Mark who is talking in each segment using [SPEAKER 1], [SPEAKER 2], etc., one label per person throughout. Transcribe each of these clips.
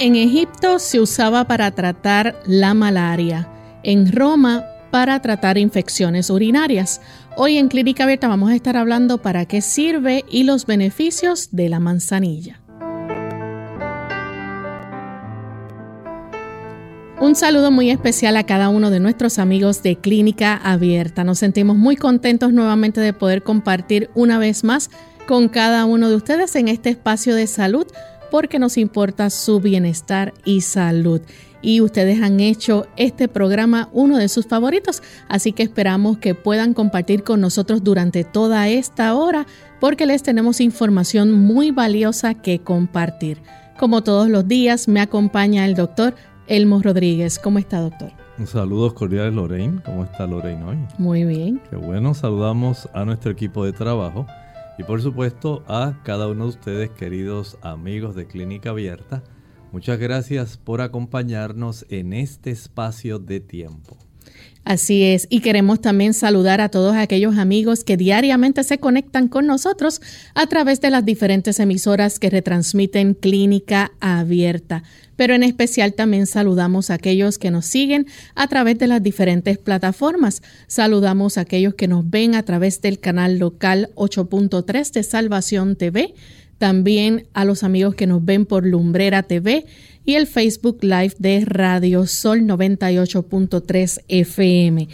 [SPEAKER 1] En Egipto se usaba para tratar la malaria, en Roma para tratar infecciones urinarias. Hoy en Clínica Abierta vamos a estar hablando para qué sirve y los beneficios de la manzanilla. Un saludo muy especial a cada uno de nuestros amigos de Clínica Abierta. Nos sentimos muy contentos nuevamente de poder compartir una vez más con cada uno de ustedes en este espacio de salud porque nos importa su bienestar y salud. Y ustedes han hecho este programa uno de sus favoritos, así que esperamos que puedan compartir con nosotros durante toda esta hora porque les tenemos información muy valiosa que compartir. Como todos los días, me acompaña el doctor Elmo Rodríguez. ¿Cómo está, doctor?
[SPEAKER 2] Saludos cordiales, Lorraine. ¿Cómo está Lorraine hoy?
[SPEAKER 1] Muy bien.
[SPEAKER 2] Qué bueno. Saludamos a nuestro equipo de trabajo y por supuesto a cada uno de ustedes, queridos amigos de Clínica Abierta, muchas gracias por acompañarnos en este espacio de tiempo.
[SPEAKER 1] Así es, y queremos también saludar a todos aquellos amigos que diariamente se conectan con nosotros a través de las diferentes emisoras que retransmiten Clínica Abierta. Pero en especial también saludamos a aquellos que nos siguen a través de las diferentes plataformas. Saludamos a aquellos que nos ven a través del canal local 8.3 de Salvación TV también a los amigos que nos ven por Lumbrera TV y el Facebook Live de Radio Sol 98.3 FM.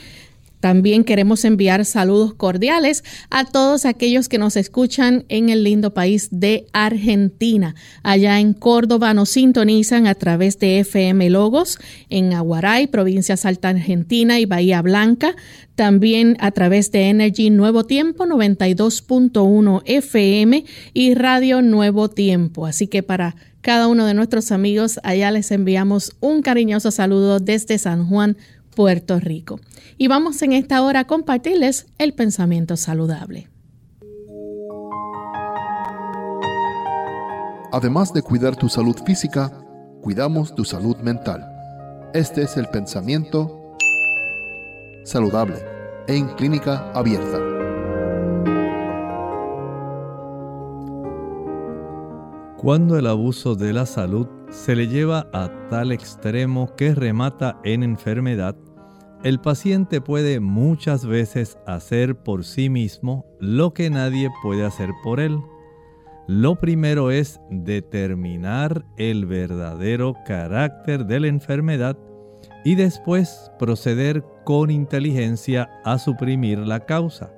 [SPEAKER 1] También queremos enviar saludos cordiales a todos aquellos que nos escuchan en el lindo país de Argentina. Allá en Córdoba nos sintonizan a través de FM Logos, en Aguaray, provincia Salta Argentina y Bahía Blanca. También a través de Energy Nuevo Tiempo 92.1 FM y Radio Nuevo Tiempo. Así que para cada uno de nuestros amigos allá les enviamos un cariñoso saludo desde San Juan, Puerto Rico. Y vamos en esta hora a compartirles el pensamiento saludable.
[SPEAKER 3] Además de cuidar tu salud física, cuidamos tu salud mental. Este es el pensamiento saludable en clínica abierta.
[SPEAKER 2] Cuando el abuso de la salud se le lleva a tal extremo que remata en enfermedad, el paciente puede muchas veces hacer por sí mismo lo que nadie puede hacer por él. Lo primero es determinar el verdadero carácter de la enfermedad y después proceder con inteligencia a suprimir la causa.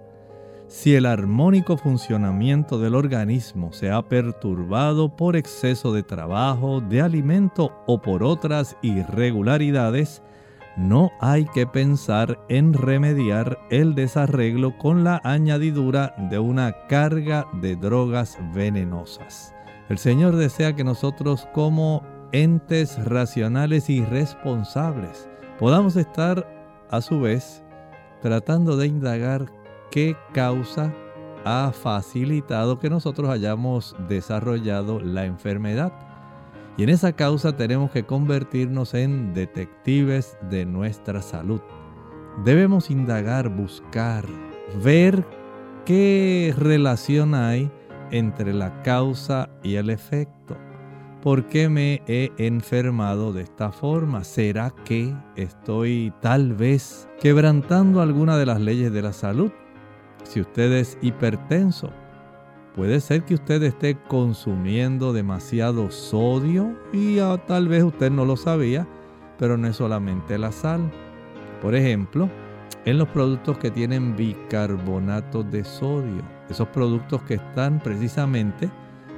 [SPEAKER 2] Si el armónico funcionamiento del organismo se ha perturbado por exceso de trabajo, de alimento o por otras irregularidades, no hay que pensar en remediar el desarreglo con la añadidura de una carga de drogas venenosas. El Señor desea que nosotros como entes racionales y responsables podamos estar a su vez tratando de indagar qué causa ha facilitado que nosotros hayamos desarrollado la enfermedad y en esa causa tenemos que convertirnos en detectives de nuestra salud. Debemos indagar, buscar, ver qué relación hay entre la causa y el efecto. ¿Por qué me he enfermado de esta forma? ¿Será que estoy tal vez quebrantando alguna de las leyes de la salud? Si usted es hipertenso, Puede ser que usted esté consumiendo demasiado sodio y ah, tal vez usted no lo sabía, pero no es solamente la sal. Por ejemplo, en los productos que tienen bicarbonato de sodio, esos productos que están precisamente,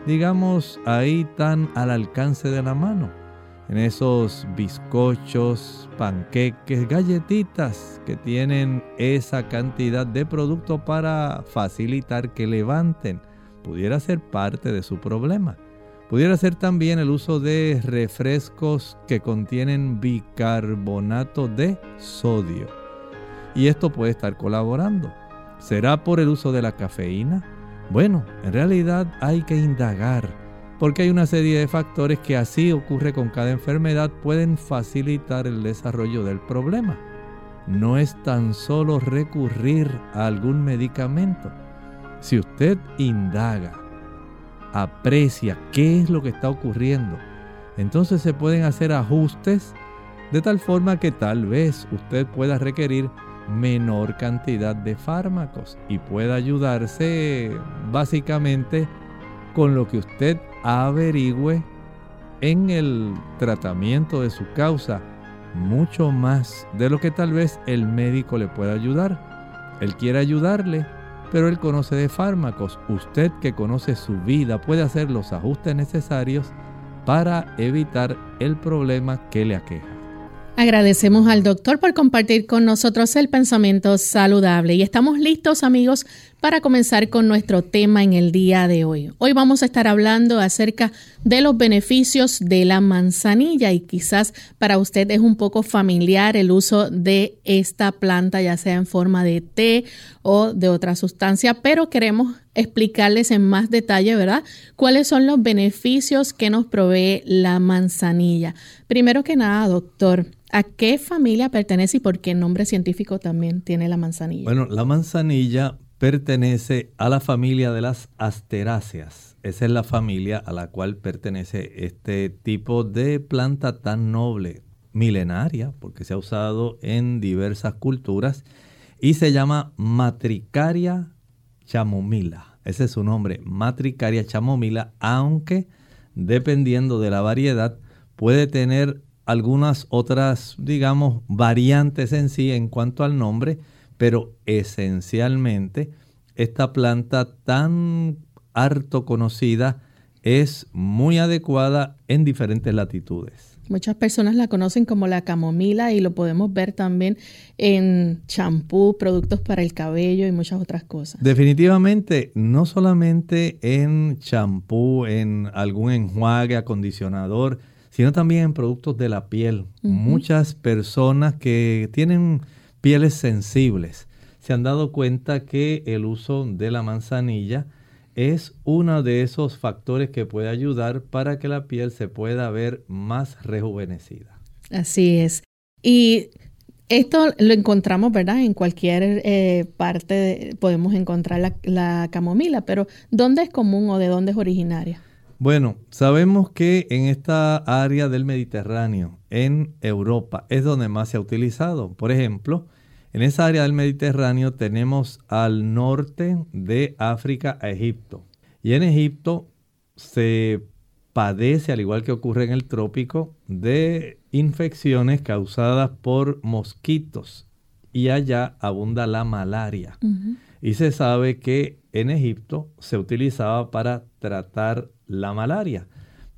[SPEAKER 2] digamos, ahí tan al alcance de la mano. en esos bizcochos, panqueques, galletitas que tienen esa cantidad de producto para facilitar que levanten. Pudiera ser parte de su problema. Pudiera ser también el uso de refrescos que contienen bicarbonato de sodio. Y esto puede estar colaborando. ¿Será por el uso de la cafeína? Bueno, en realidad hay que indagar, porque hay una serie de factores que así ocurre con cada enfermedad pueden facilitar el desarrollo del problema. No es tan solo recurrir a algún medicamento. Si usted indaga, aprecia qué es lo que está ocurriendo. Entonces se pueden hacer ajustes de tal forma que tal vez usted pueda requerir menor cantidad de fármacos y pueda ayudarse básicamente con lo que usted averigüe en el tratamiento de su causa mucho más de lo que tal vez el médico le pueda ayudar. Él quiere ayudarle, pero él conoce de fármacos. Usted que conoce su vida puede hacer los ajustes necesarios para evitar el problema que le aqueja.
[SPEAKER 1] Agradecemos al doctor por compartir con nosotros el pensamiento saludable y estamos listos amigos para comenzar con nuestro tema en el día de hoy. Hoy vamos a estar hablando acerca de los beneficios de la manzanilla y quizás para usted es un poco familiar el uso de esta planta ya sea en forma de té o de otra sustancia, pero queremos explicarles en más detalle, ¿verdad? ¿Cuáles son los beneficios que nos provee la manzanilla? Primero que nada, doctor, ¿A qué familia pertenece y por qué nombre científico también tiene la manzanilla?
[SPEAKER 2] Bueno, la manzanilla pertenece a la familia de las asteráceas. Esa es la familia a la cual pertenece este tipo de planta tan noble, milenaria, porque se ha usado en diversas culturas, y se llama Matricaria chamomila. Ese es su nombre, Matricaria chamomila, aunque dependiendo de la variedad puede tener algunas otras, digamos, variantes en sí en cuanto al nombre, pero esencialmente esta planta tan harto conocida es muy adecuada en diferentes latitudes.
[SPEAKER 1] Muchas personas la conocen como la camomila y lo podemos ver también en champú, productos para el cabello y muchas otras cosas.
[SPEAKER 2] Definitivamente, no solamente en champú, en algún enjuague, acondicionador, sino también en productos de la piel. Muchas personas que tienen pieles sensibles se han dado cuenta que el uso de la manzanilla es uno de esos factores que puede ayudar para que la piel se pueda ver más rejuvenecida.
[SPEAKER 1] Así es. Y esto lo encontramos, ¿verdad? En cualquier eh, parte podemos encontrar la, la camomila, pero ¿dónde es común o de dónde es originaria?
[SPEAKER 2] Bueno, sabemos que en esta área del Mediterráneo, en Europa, es donde más se ha utilizado. Por ejemplo, en esa área del Mediterráneo tenemos al norte de África a Egipto. Y en Egipto se padece, al igual que ocurre en el trópico, de infecciones causadas por mosquitos. Y allá abunda la malaria. Y se sabe que en Egipto se utilizaba para tratar la malaria.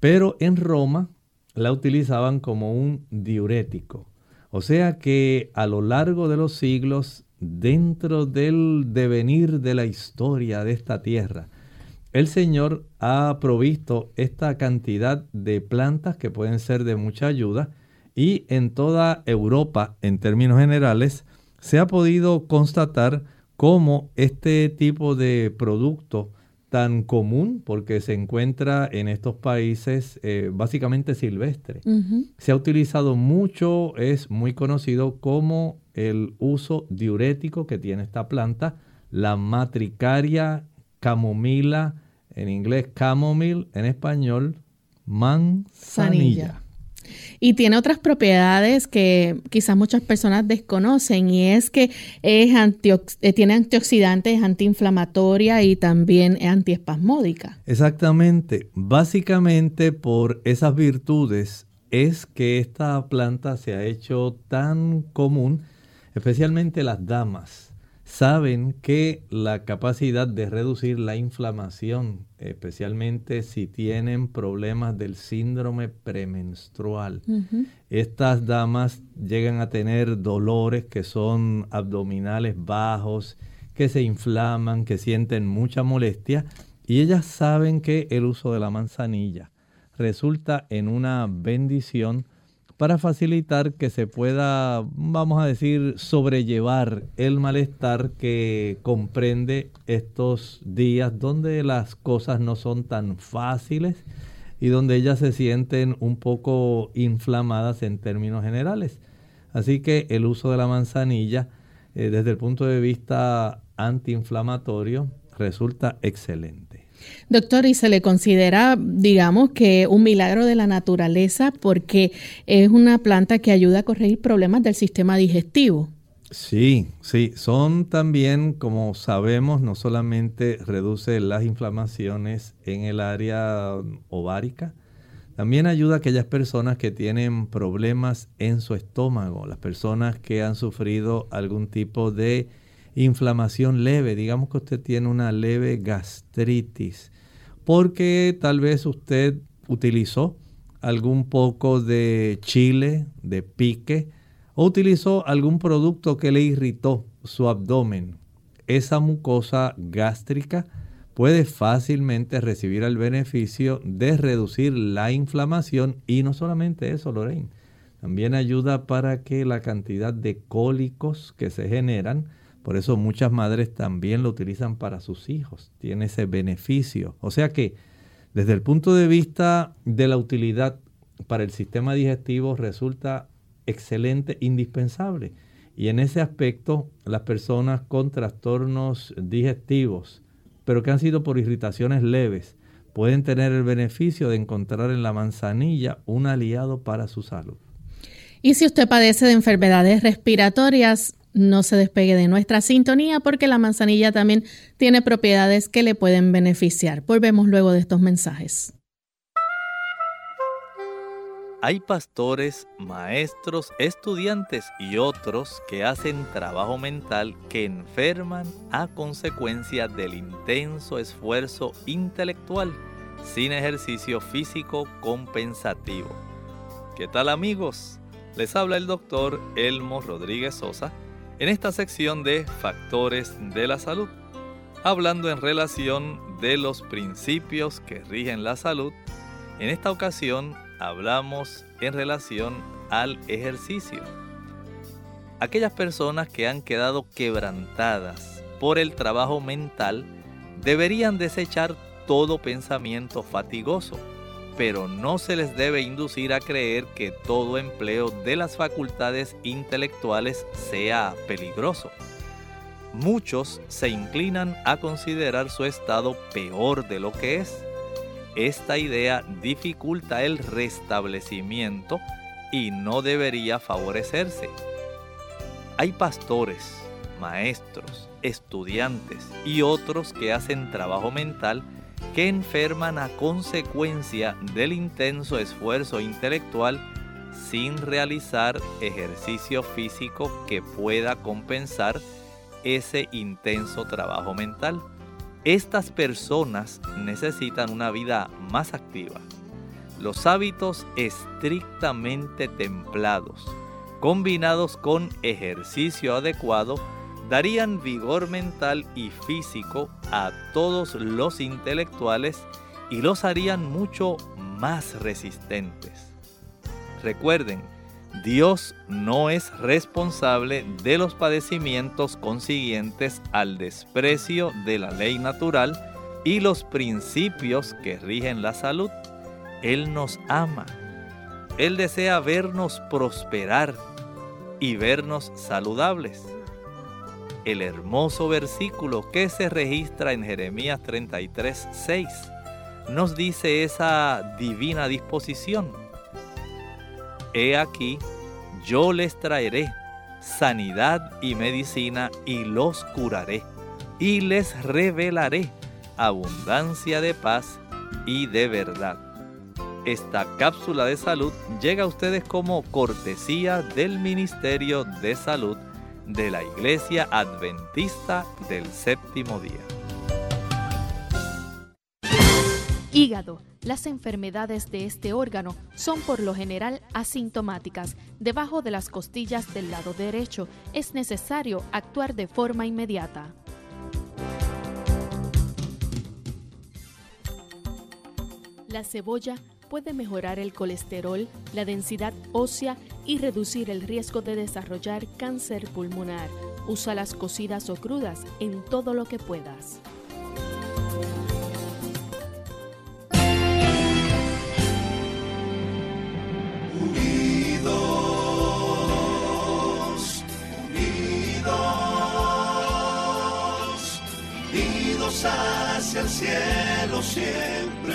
[SPEAKER 2] Pero en Roma la utilizaban como un diurético. O sea que a lo largo de los siglos, dentro del devenir de la historia de esta tierra, el Señor ha provisto esta cantidad de plantas que pueden ser de mucha ayuda y en toda Europa, en términos generales, se ha podido constatar cómo este tipo de producto tan común porque se encuentra en estos países eh, básicamente silvestre. Se ha utilizado mucho, es muy conocido como el uso diurético que tiene esta planta, la matricaria camomila, en inglés chamomile, en español manzanilla.
[SPEAKER 1] Y tiene otras propiedades que quizás muchas personas desconocen y es que es eh, tiene antioxidantes, antiinflamatoria y también antiespasmódica.
[SPEAKER 2] Exactamente. Básicamente por esas virtudes es que esta planta se ha hecho tan común, especialmente las damas saben que la capacidad de reducir la inflamación, especialmente si tienen problemas del síndrome premenstrual, estas damas llegan a tener dolores que son abdominales bajos, que se inflaman, que sienten mucha molestia y ellas saben que el uso de la manzanilla resulta en una bendición para facilitar que se pueda, vamos a decir, sobrellevar el malestar que comprende estos días donde las cosas no son tan fáciles y donde ellas se sienten un poco inflamadas en términos generales. Así que el uso de la manzanilla eh, desde el punto de vista antiinflamatorio resulta excelente.
[SPEAKER 1] Doctor, y se le considera, digamos, que un milagro de la naturaleza porque es una planta que ayuda a corregir problemas del sistema digestivo.
[SPEAKER 2] Sí, sí, son también, como sabemos, no solamente reduce las inflamaciones en el área ovárica, también ayuda a aquellas personas que tienen problemas en su estómago, las personas que han sufrido algún tipo de inflamación leve, digamos que usted tiene una leve gastritis, porque tal vez usted utilizó algún poco de chile, de pique, o utilizó algún producto que le irritó su abdomen. Esa mucosa gástrica puede fácilmente recibir el beneficio de reducir la inflamación y no solamente eso, Lorraine, también ayuda para que la cantidad de cólicos que se generan, por eso muchas madres también lo utilizan para sus hijos. Tiene ese beneficio. O sea que desde el punto de vista de la utilidad para el sistema digestivo resulta excelente, indispensable. Y en ese aspecto, las personas con trastornos digestivos, pero que han sido por irritaciones leves, pueden tener el beneficio de encontrar en la manzanilla un aliado para su salud.
[SPEAKER 1] Y si usted padece de enfermedades respiratorias, no se despegue de nuestra sintonía porque la manzanilla también tiene propiedades que le pueden beneficiar. Volvemos luego de estos mensajes.
[SPEAKER 4] Hay pastores, maestros, estudiantes y otros que hacen trabajo mental que enferman a consecuencia del intenso esfuerzo intelectual sin ejercicio físico compensativo. ¿Qué tal amigos? Les habla el doctor Elmo Rodríguez Sosa en esta sección de factores de la salud, hablando en relación de los principios que rigen la salud. En esta ocasión hablamos en relación al ejercicio. Aquellas personas que han quedado quebrantadas por el trabajo mental deberían desechar todo pensamiento fatigoso pero no se les debe inducir a creer que todo empleo de las facultades intelectuales sea peligroso. Muchos se inclinan a considerar su estado peor de lo que es. Esta idea dificulta el restablecimiento y no debería favorecerse. Hay pastores, maestros, estudiantes y otros que hacen trabajo mental que enferman a consecuencia del intenso esfuerzo intelectual sin realizar ejercicio físico que pueda compensar ese intenso trabajo mental. Estas personas necesitan una vida más activa. Los hábitos estrictamente templados, combinados con ejercicio adecuado, darían vigor mental y físico a todos los intelectuales y los harían mucho más resistentes. Recuerden, Dios no es responsable de los padecimientos consiguientes al desprecio de la ley natural y los principios que rigen la salud. Él nos ama. Él desea vernos prosperar y vernos saludables el hermoso versículo que se registra en Jeremías 33, 6. Nos dice esa divina disposición. He aquí, yo les traeré sanidad y medicina y los curaré y les revelaré abundancia de paz y de verdad. Esta cápsula de salud llega a ustedes como cortesía del Ministerio de Salud de la Iglesia Adventista del Séptimo Día.
[SPEAKER 5] Hígado. Las enfermedades de este órgano son por lo general asintomáticas. Debajo de las costillas del lado derecho es necesario actuar de forma inmediata. La cebolla puede mejorar el colesterol, la densidad ósea y reducir el riesgo de desarrollar cáncer pulmonar. Usa las cocidas o crudas en todo lo que puedas.
[SPEAKER 6] Unidos, unidos, unidos hacia el cielo siempre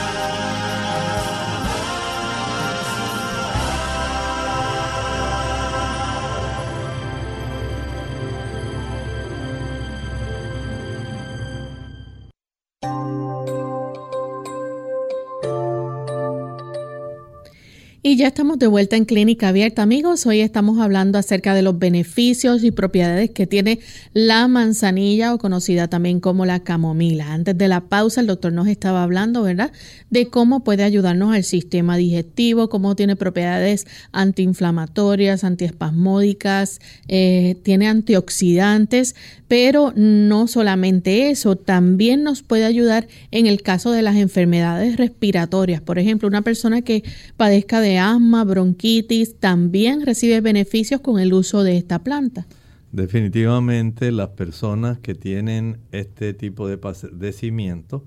[SPEAKER 1] Y ya estamos de vuelta en Clínica Abierta, amigos. Hoy estamos hablando acerca de los beneficios y propiedades que tiene la manzanilla o conocida también como la camomila. Antes de la pausa, el doctor nos estaba hablando, ¿verdad?, de cómo puede ayudarnos al sistema digestivo, cómo tiene propiedades antiinflamatorias, antiespasmódicas, eh, tiene antioxidantes, pero no solamente eso, también nos puede ayudar en el caso de las enfermedades respiratorias. Por ejemplo, una persona que padezca de asma, bronquitis, también recibe beneficios con el uso de esta planta.
[SPEAKER 2] Definitivamente las personas que tienen este tipo de padecimiento,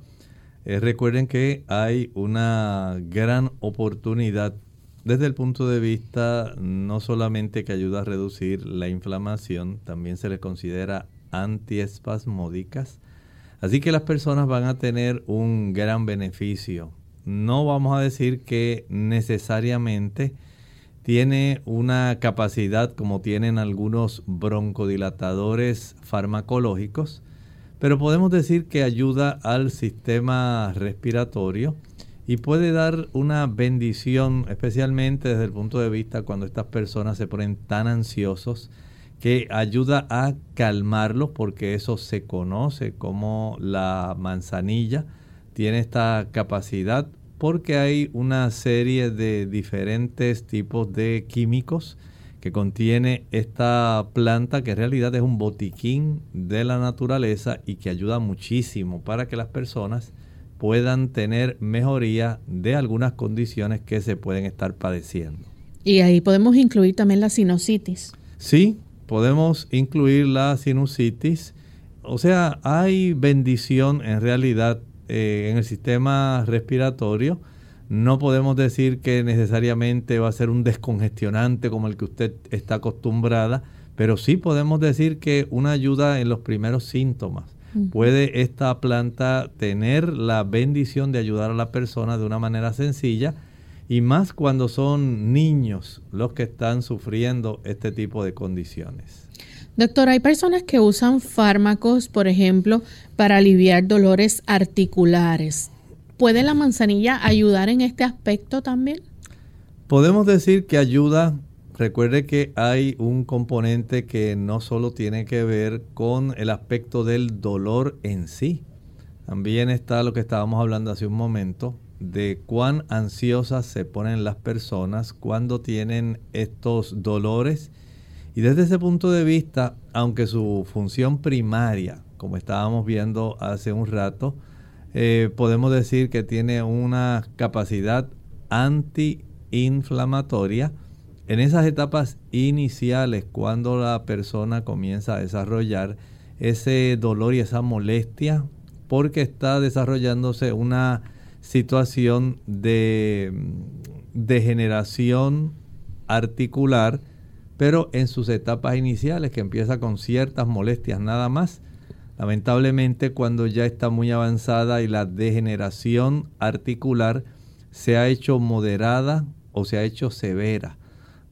[SPEAKER 2] eh, recuerden que hay una gran oportunidad desde el punto de vista no solamente que ayuda a reducir la inflamación, también se le considera antiespasmódicas. Así que las personas van a tener un gran beneficio. No vamos a decir que necesariamente tiene una capacidad como tienen algunos broncodilatadores farmacológicos, pero podemos decir que ayuda al sistema respiratorio y puede dar una bendición, especialmente desde el punto de vista cuando estas personas se ponen tan ansiosos que ayuda a calmarlos porque eso se conoce como la manzanilla tiene esta capacidad porque hay una serie de diferentes tipos de químicos que contiene esta planta que en realidad es un botiquín de la naturaleza y que ayuda muchísimo para que las personas puedan tener mejoría de algunas condiciones que se pueden estar padeciendo.
[SPEAKER 1] Y ahí podemos incluir también la sinusitis.
[SPEAKER 2] Sí, podemos incluir la sinusitis. O sea, hay bendición en realidad eh, en el sistema respiratorio. No podemos decir que necesariamente va a ser un descongestionante como el que usted está acostumbrada, pero sí podemos decir que una ayuda en los primeros síntomas. Puede esta planta tener la bendición de ayudar a la persona de una manera sencilla y más cuando son niños los que están sufriendo este tipo de condiciones.
[SPEAKER 1] Doctor, hay personas que usan fármacos, por ejemplo, para aliviar dolores articulares. ¿Puede la manzanilla ayudar en este aspecto también?
[SPEAKER 2] Podemos decir que ayuda. Recuerde que hay un componente que no solo tiene que ver con el aspecto del dolor en sí. También está lo que estábamos hablando hace un momento, de cuán ansiosas se ponen las personas cuando tienen estos dolores. Y desde ese punto de vista, aunque su función primaria, como estábamos viendo hace un rato, eh, podemos decir que tiene una capacidad antiinflamatoria, en esas etapas iniciales, cuando la persona comienza a desarrollar ese dolor y esa molestia, porque está desarrollándose una situación de degeneración articular, pero en sus etapas iniciales, que empieza con ciertas molestias nada más, Lamentablemente cuando ya está muy avanzada y la degeneración articular se ha hecho moderada o se ha hecho severa,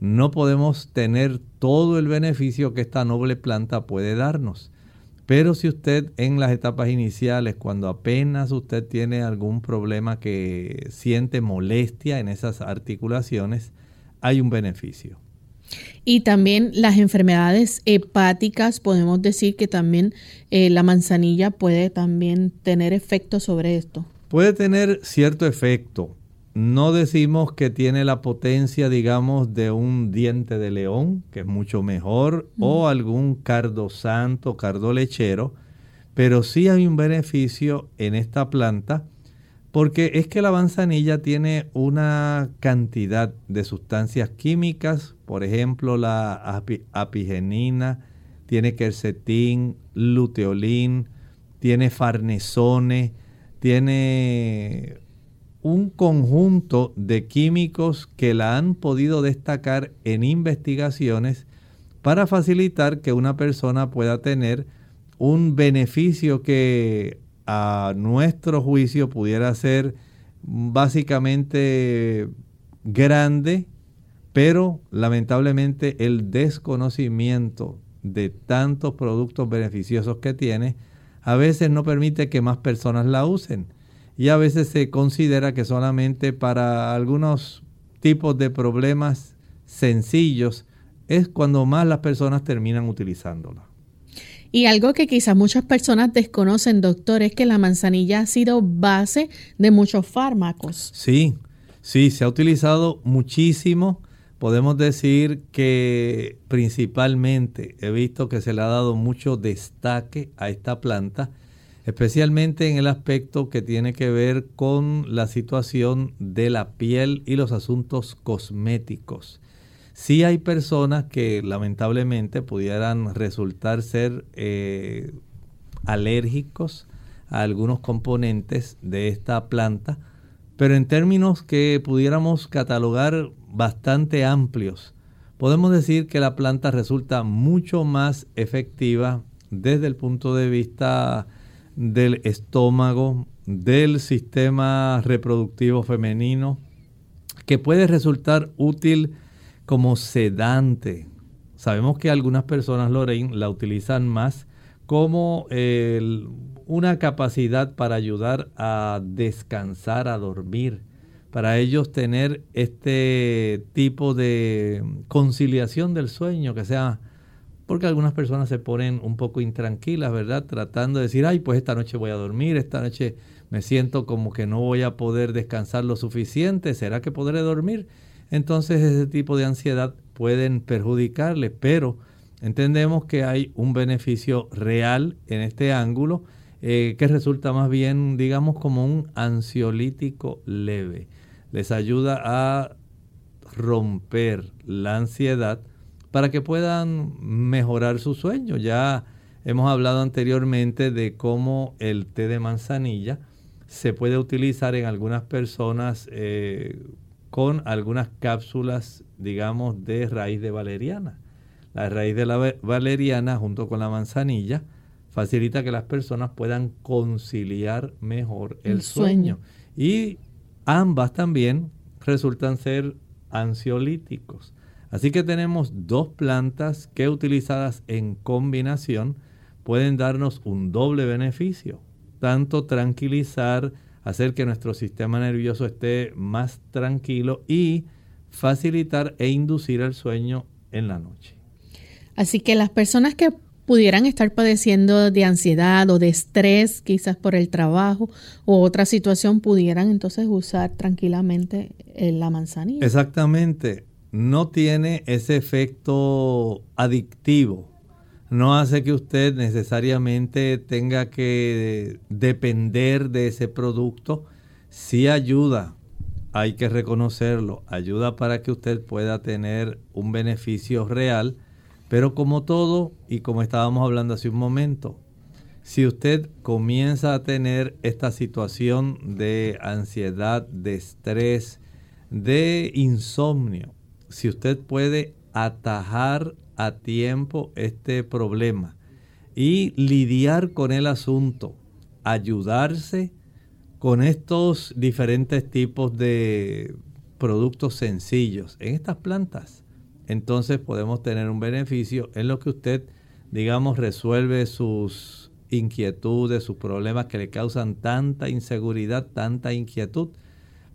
[SPEAKER 2] no podemos tener todo el beneficio que esta noble planta puede darnos. Pero si usted en las etapas iniciales, cuando apenas usted tiene algún problema que siente molestia en esas articulaciones, hay un beneficio.
[SPEAKER 1] Y también las enfermedades hepáticas, podemos decir que también eh, la manzanilla puede también tener efecto sobre esto.
[SPEAKER 2] Puede tener cierto efecto. No decimos que tiene la potencia, digamos, de un diente de león, que es mucho mejor, o algún cardo santo, cardo lechero, pero sí hay un beneficio en esta planta porque es que la manzanilla tiene una cantidad de sustancias químicas, por ejemplo la apigenina, tiene quercetín, luteolín, tiene farnesone, tiene un conjunto de químicos que la han podido destacar en investigaciones para facilitar que una persona pueda tener un beneficio que a nuestro juicio pudiera ser básicamente grande, pero lamentablemente el desconocimiento de tantos productos beneficiosos que tiene a veces no permite que más personas la usen. Y a veces se considera que solamente para algunos tipos de problemas sencillos es cuando más las personas terminan utilizándola.
[SPEAKER 1] Y algo que quizás muchas personas desconocen, doctor, es que la manzanilla ha sido base de muchos fármacos.
[SPEAKER 2] Sí, sí, se ha utilizado muchísimo. Podemos decir que principalmente he visto que se le ha dado mucho destaque a esta planta, especialmente en el aspecto que tiene que ver con la situación de la piel y los asuntos cosméticos. Sí hay personas que lamentablemente pudieran resultar ser eh, alérgicos a algunos componentes de esta planta, pero en términos que pudiéramos catalogar bastante amplios, podemos decir que la planta resulta mucho más efectiva desde el punto de vista del estómago, del sistema reproductivo femenino, que puede resultar útil como sedante. Sabemos que algunas personas, Lorraine, la utilizan más como una capacidad para ayudar a descansar, a dormir, para ellos tener este tipo de conciliación del sueño, que sea, porque algunas personas se ponen un poco intranquilas, ¿verdad? Tratando de decir, ay, pues esta noche voy a dormir, esta noche me siento como que no voy a poder descansar lo suficiente, ¿será que podré dormir? entonces ese tipo de ansiedad pueden perjudicarle, pero entendemos que hay un beneficio real en este ángulo eh, que resulta más bien, digamos, como un ansiolítico leve. Les ayuda a romper la ansiedad para que puedan mejorar su sueño. Ya hemos hablado anteriormente de cómo el té de manzanilla se puede utilizar en algunas personas eh, con algunas cápsulas, digamos, de raíz de valeriana. La raíz de la valeriana junto con la manzanilla facilita que las personas puedan conciliar mejor el, sueño. Y ambas también resultan ser ansiolíticos. Así que tenemos dos plantas que utilizadas en combinación pueden darnos un doble beneficio, tanto tranquilizar hacer que nuestro sistema nervioso esté más tranquilo y facilitar e inducir el sueño en la noche.
[SPEAKER 1] Así que las personas que pudieran estar padeciendo de ansiedad o de estrés, quizás por el trabajo o otra situación, pudieran entonces usar tranquilamente eh, la manzanilla.
[SPEAKER 2] Exactamente. No tiene ese efecto adictivo no hace que usted necesariamente tenga que depender de ese producto. Sí ayuda, hay que reconocerlo, ayuda para que usted pueda tener un beneficio real, pero como todo, y como estábamos hablando hace un momento, si usted comienza a tener esta situación de ansiedad, de estrés, de insomnio, si usted puede atajar a tiempo este problema y lidiar con el asunto, ayudarse con estos diferentes tipos de productos sencillos en estas plantas, entonces podemos tener un beneficio en lo que usted, digamos, resuelve sus inquietudes, sus problemas que le causan tanta inseguridad, tanta inquietud,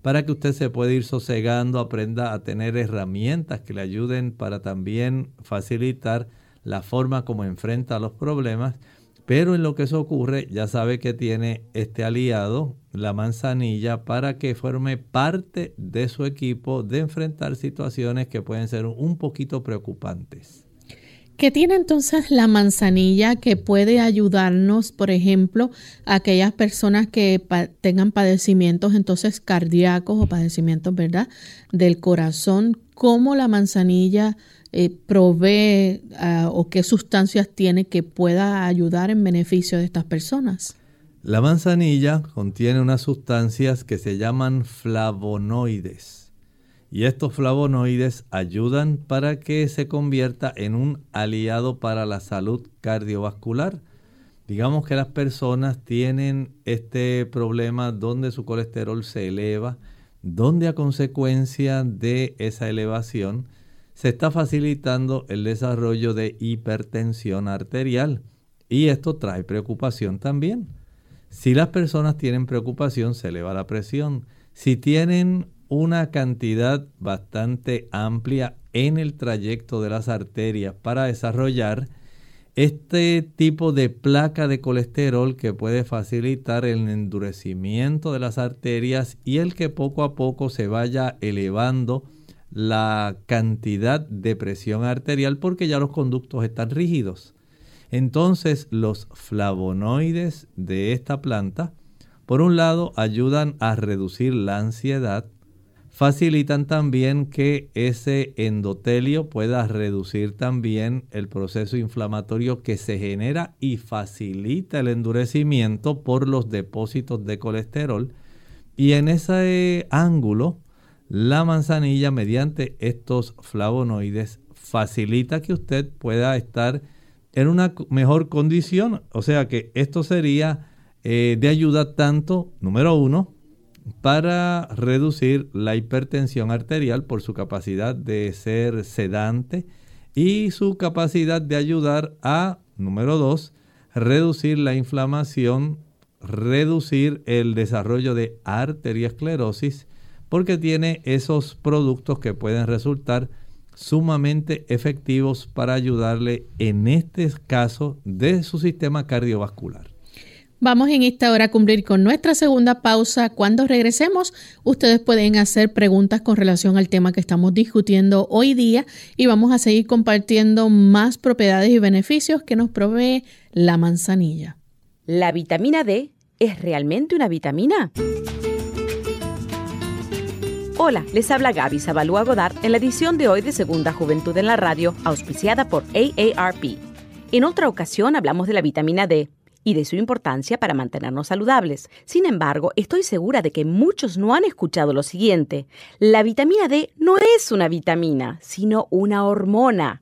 [SPEAKER 2] para que usted se pueda ir sosegando, aprenda a tener herramientas que le ayuden para también facilitar la forma como enfrenta los problemas. Pero en lo que eso ocurre, ya sabe que tiene este aliado, la manzanilla, para que forme parte de su equipo de enfrentar situaciones que pueden ser un poquito preocupantes.
[SPEAKER 1] ¿Qué tiene entonces la manzanilla que puede ayudarnos, por ejemplo, a aquellas personas que tengan padecimientos entonces cardíacos o padecimientos, ¿verdad?, del corazón? ¿Cómo la manzanilla eh, provee ah, o qué sustancias tiene que pueda ayudar en beneficio de estas personas?
[SPEAKER 2] La manzanilla contiene unas sustancias que se llaman flavonoides y estos flavonoides ayudan para que se convierta en un aliado para la salud cardiovascular. Digamos que las personas tienen este problema donde su colesterol se eleva, donde a consecuencia de esa elevación se está facilitando el desarrollo de hipertensión arterial. Y esto trae preocupación también. Si las personas tienen preocupación, se eleva la presión. Si tienen una cantidad bastante amplia en el trayecto de las arterias para desarrollar este tipo de placa de colesterol que puede facilitar el endurecimiento de las arterias y el que poco a poco se vaya elevando la cantidad de presión arterial porque ya los conductos están rígidos. Entonces los flavonoides de esta planta, por un lado, ayudan a reducir la ansiedad, facilitan también que ese endotelio pueda reducir también el proceso inflamatorio que se genera y facilita el endurecimiento por los depósitos de colesterol. Y en ese ángulo, la manzanilla mediante estos flavonoides facilita que usted pueda estar en una mejor condición. O sea que esto sería eh, de ayuda tanto, número uno, para reducir la hipertensión arterial por su capacidad de ser sedante y su capacidad de ayudar a, número dos, reducir la inflamación, reducir el desarrollo de arteriosclerosis, porque tiene esos productos que pueden resultar sumamente efectivos para ayudarle en este caso de su sistema cardiovascular.
[SPEAKER 1] Vamos en esta hora a cumplir con nuestra segunda pausa. Cuando regresemos, ustedes pueden hacer preguntas con relación al tema que estamos discutiendo hoy día y vamos a seguir compartiendo más propiedades y beneficios que nos provee la manzanilla.
[SPEAKER 7] ¿La vitamina D es realmente una vitamina? Hola, les habla Gaby Zabalúa Godard en la edición de hoy de Segunda Juventud en la Radio, auspiciada por AARP. En otra ocasión hablamos de la vitamina D y de su importancia para mantenernos saludables. Sin embargo, estoy segura de que muchos no han escuchado lo siguiente. La vitamina D no es una vitamina, sino una hormona.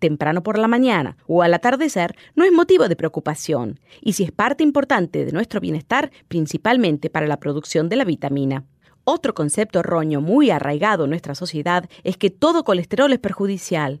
[SPEAKER 7] temprano por la mañana o al atardecer no es motivo de preocupación y si es parte importante de nuestro bienestar, principalmente para la producción de la vitamina. Otro concepto erróneo muy arraigado en nuestra sociedad es que todo colesterol es perjudicial.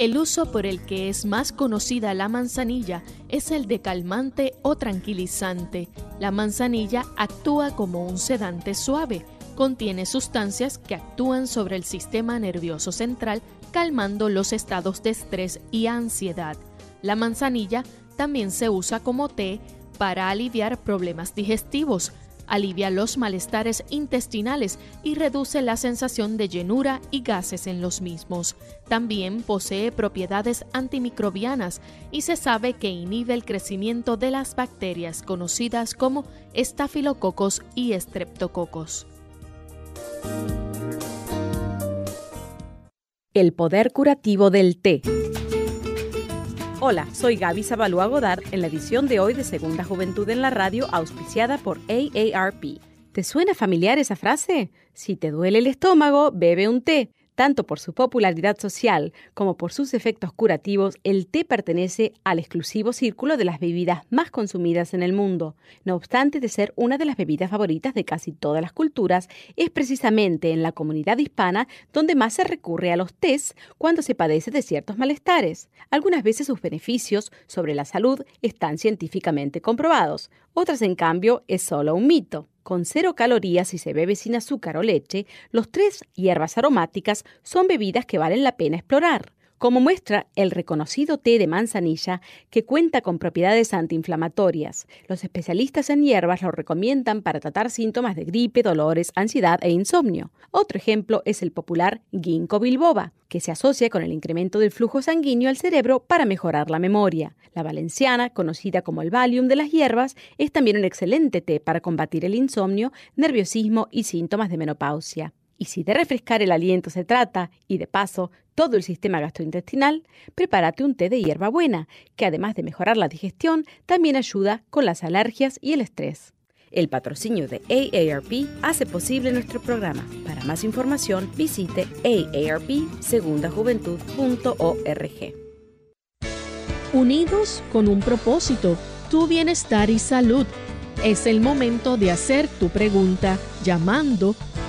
[SPEAKER 1] El uso por el que es más conocida la manzanilla es el de calmante o tranquilizante. La manzanilla actúa como un sedante suave. Contiene sustancias que actúan sobre el sistema nervioso central calmando los estados de estrés y ansiedad. La manzanilla también se usa como té para aliviar problemas digestivos, alivia los malestares intestinales y reduce la sensación de llenura y gases en los mismos. También posee propiedades antimicrobianas y se sabe que inhibe el crecimiento de las bacterias conocidas como estafilococos y estreptococos.
[SPEAKER 7] El poder curativo del té. Hola, soy Gaby Zabalúa Godard en la edición de hoy de Segunda Juventud en la Radio, auspiciada por AARP. ¿Te suena familiar esa frase? Si te duele el estómago, bebe un té. Tanto por su popularidad social como por sus efectos curativos, el té pertenece al exclusivo círculo de las bebidas más consumidas en el mundo. No obstante de ser una de las bebidas favoritas de casi todas las culturas, es precisamente en la comunidad hispana donde más se recurre a los tés cuando se padece de ciertos malestares. Algunas veces sus beneficios sobre la salud están científicamente comprobados, otras en cambio es solo un mito con cero calorías y se bebe sin azúcar o leche, los tres hierbas aromáticas son bebidas que valen la pena explorar como muestra el reconocido té de manzanilla que cuenta con propiedades antiinflamatorias. Los especialistas en hierbas lo recomiendan para tratar síntomas de gripe, dolores, ansiedad e insomnio. Otro ejemplo es el popular ginkgo biloba, que se asocia con el incremento del flujo sanguíneo al cerebro para mejorar la memoria. La valenciana, conocida como el Valium de las hierbas, es también un excelente té para combatir el insomnio, nerviosismo y síntomas de menopausia. Y si de refrescar el aliento se trata, y de paso todo el sistema gastrointestinal, prepárate un té de hierbabuena, que además de mejorar la digestión, también ayuda con las alergias y el estrés. El patrocinio de AARP hace posible nuestro programa. Para más información, visite aarpsegundajuventud.org.
[SPEAKER 1] Unidos con un propósito, tu bienestar y salud. Es el momento de hacer tu pregunta llamando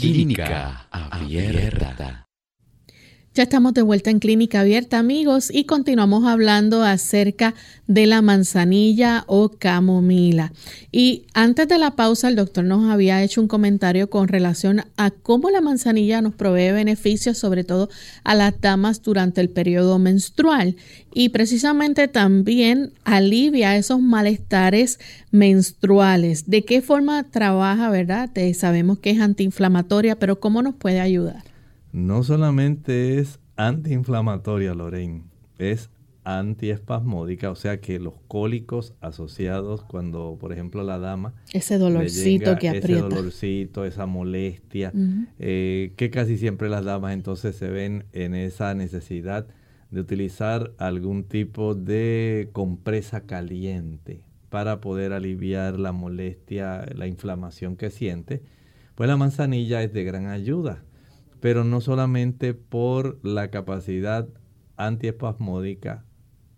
[SPEAKER 8] Clínica Abierta.
[SPEAKER 9] Ya estamos de vuelta en Clínica Abierta, amigos, y continuamos hablando acerca de la manzanilla o camomila. Y antes de la pausa, el doctor nos había hecho un comentario con relación a cómo la manzanilla nos provee beneficios, sobre todo a las damas durante el periodo menstrual. Y precisamente también alivia esos malestares menstruales. ¿De qué forma trabaja, verdad? sabemos que es antiinflamatoria, pero ¿cómo nos puede ayudar?
[SPEAKER 2] No solamente es antiinflamatoria, Lorraine, es antiespasmódica, o sea que los cólicos asociados cuando, por ejemplo, la dama...
[SPEAKER 9] Ese dolorcito que aprieta.
[SPEAKER 2] Ese dolorcito, esa molestia, eh, que casi siempre las damas entonces se ven en esa necesidad de utilizar algún tipo de compresa caliente para poder aliviar la molestia, la inflamación que siente. Pues la manzanilla es de gran ayuda pero no solamente por la capacidad antiespasmódica,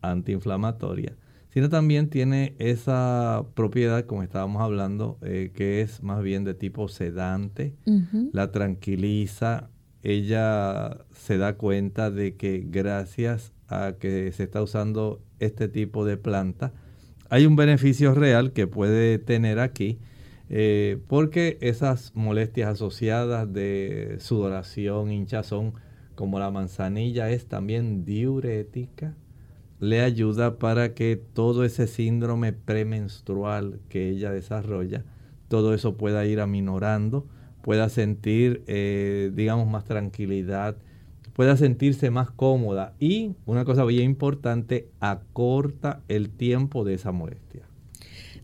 [SPEAKER 2] antiinflamatoria, sino también tiene esa propiedad, como estábamos hablando, eh, que es más bien de tipo sedante, la tranquiliza, ella se da cuenta de que gracias a que se está usando este tipo de planta, hay un beneficio real que puede tener aquí, eh, porque esas molestias asociadas de sudoración, hinchazón, como la manzanilla es también diurética, le ayuda para que todo ese síndrome premenstrual que ella desarrolla, todo eso pueda ir aminorando, pueda sentir, eh, digamos, más tranquilidad, pueda sentirse más cómoda y, una cosa bien importante, acorta el tiempo de esa molestia.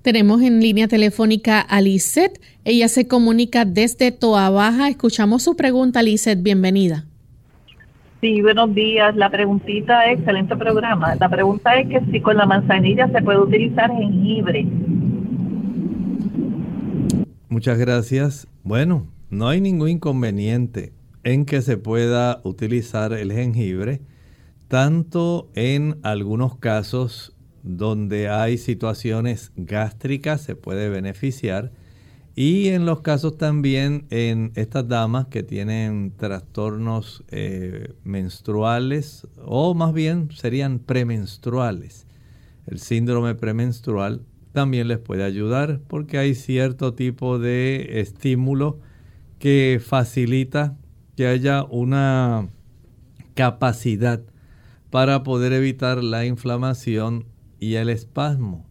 [SPEAKER 1] Tenemos en línea telefónica a Lisette. Ella se comunica desde Toa Baja. Escuchamos su pregunta, Lisette. Bienvenida.
[SPEAKER 10] Sí, buenos días. La preguntita, excelente programa. La pregunta es que si con la manzanilla se puede utilizar jengibre.
[SPEAKER 2] Muchas gracias. Bueno, no hay ningún inconveniente en que se pueda utilizar el jengibre, tanto en algunos casos donde hay situaciones gástricas se puede beneficiar y en los casos también en estas damas que tienen trastornos eh, menstruales o más bien serían premenstruales. El síndrome premenstrual también les puede ayudar porque hay cierto tipo de estímulo que facilita que haya una capacidad para poder evitar la inflamación y el espasmo.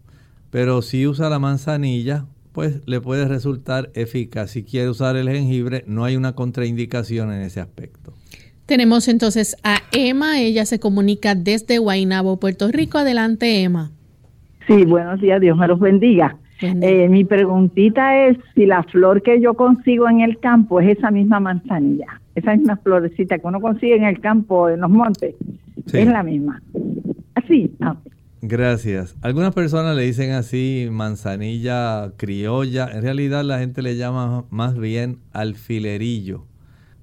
[SPEAKER 2] Pero si usa la manzanilla, pues le puede resultar eficaz. Si quiere usar el jengibre, no hay una contraindicación en ese aspecto.
[SPEAKER 1] Tenemos entonces a Emma, ella se comunica desde Guaynabo, Puerto Rico. Adelante, Emma.
[SPEAKER 11] Sí, buenos días, Dios me los bendiga. Eh, mi preguntita es si la flor que yo consigo en el campo es esa misma manzanilla, esa misma florecita que uno consigue en el campo, en los montes, es la misma. Así. Ah,
[SPEAKER 2] Gracias. Algunas personas le dicen así manzanilla criolla. En realidad la gente le llama más bien alfilerillo.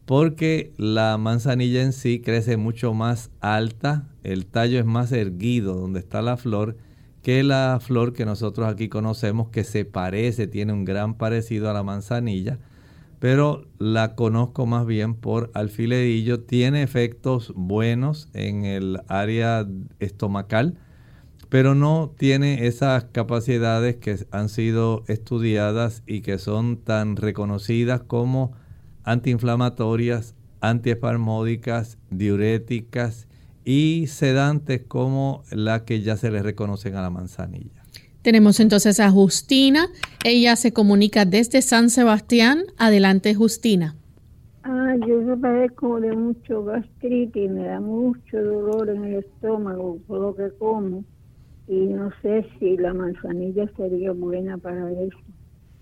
[SPEAKER 2] Porque la manzanilla en sí crece mucho más alta, el tallo es más erguido donde está la flor que la flor que nosotros aquí conocemos que se parece, tiene un gran parecido a la manzanilla, pero la conozco más bien por alfilerillo, tiene efectos buenos en el área estomacal pero no tiene esas capacidades que han sido estudiadas y que son tan reconocidas como antiinflamatorias, antiespasmódicas, diuréticas y sedantes como la que ya se le reconocen a la manzanilla.
[SPEAKER 1] Tenemos entonces a Justina. Ella se comunica desde San Sebastián. Adelante, Justina.
[SPEAKER 12] Ah, yo padezco de mucho gastritis, me da mucho dolor en el estómago por lo que como y no sé si la manzanilla sería buena para eso.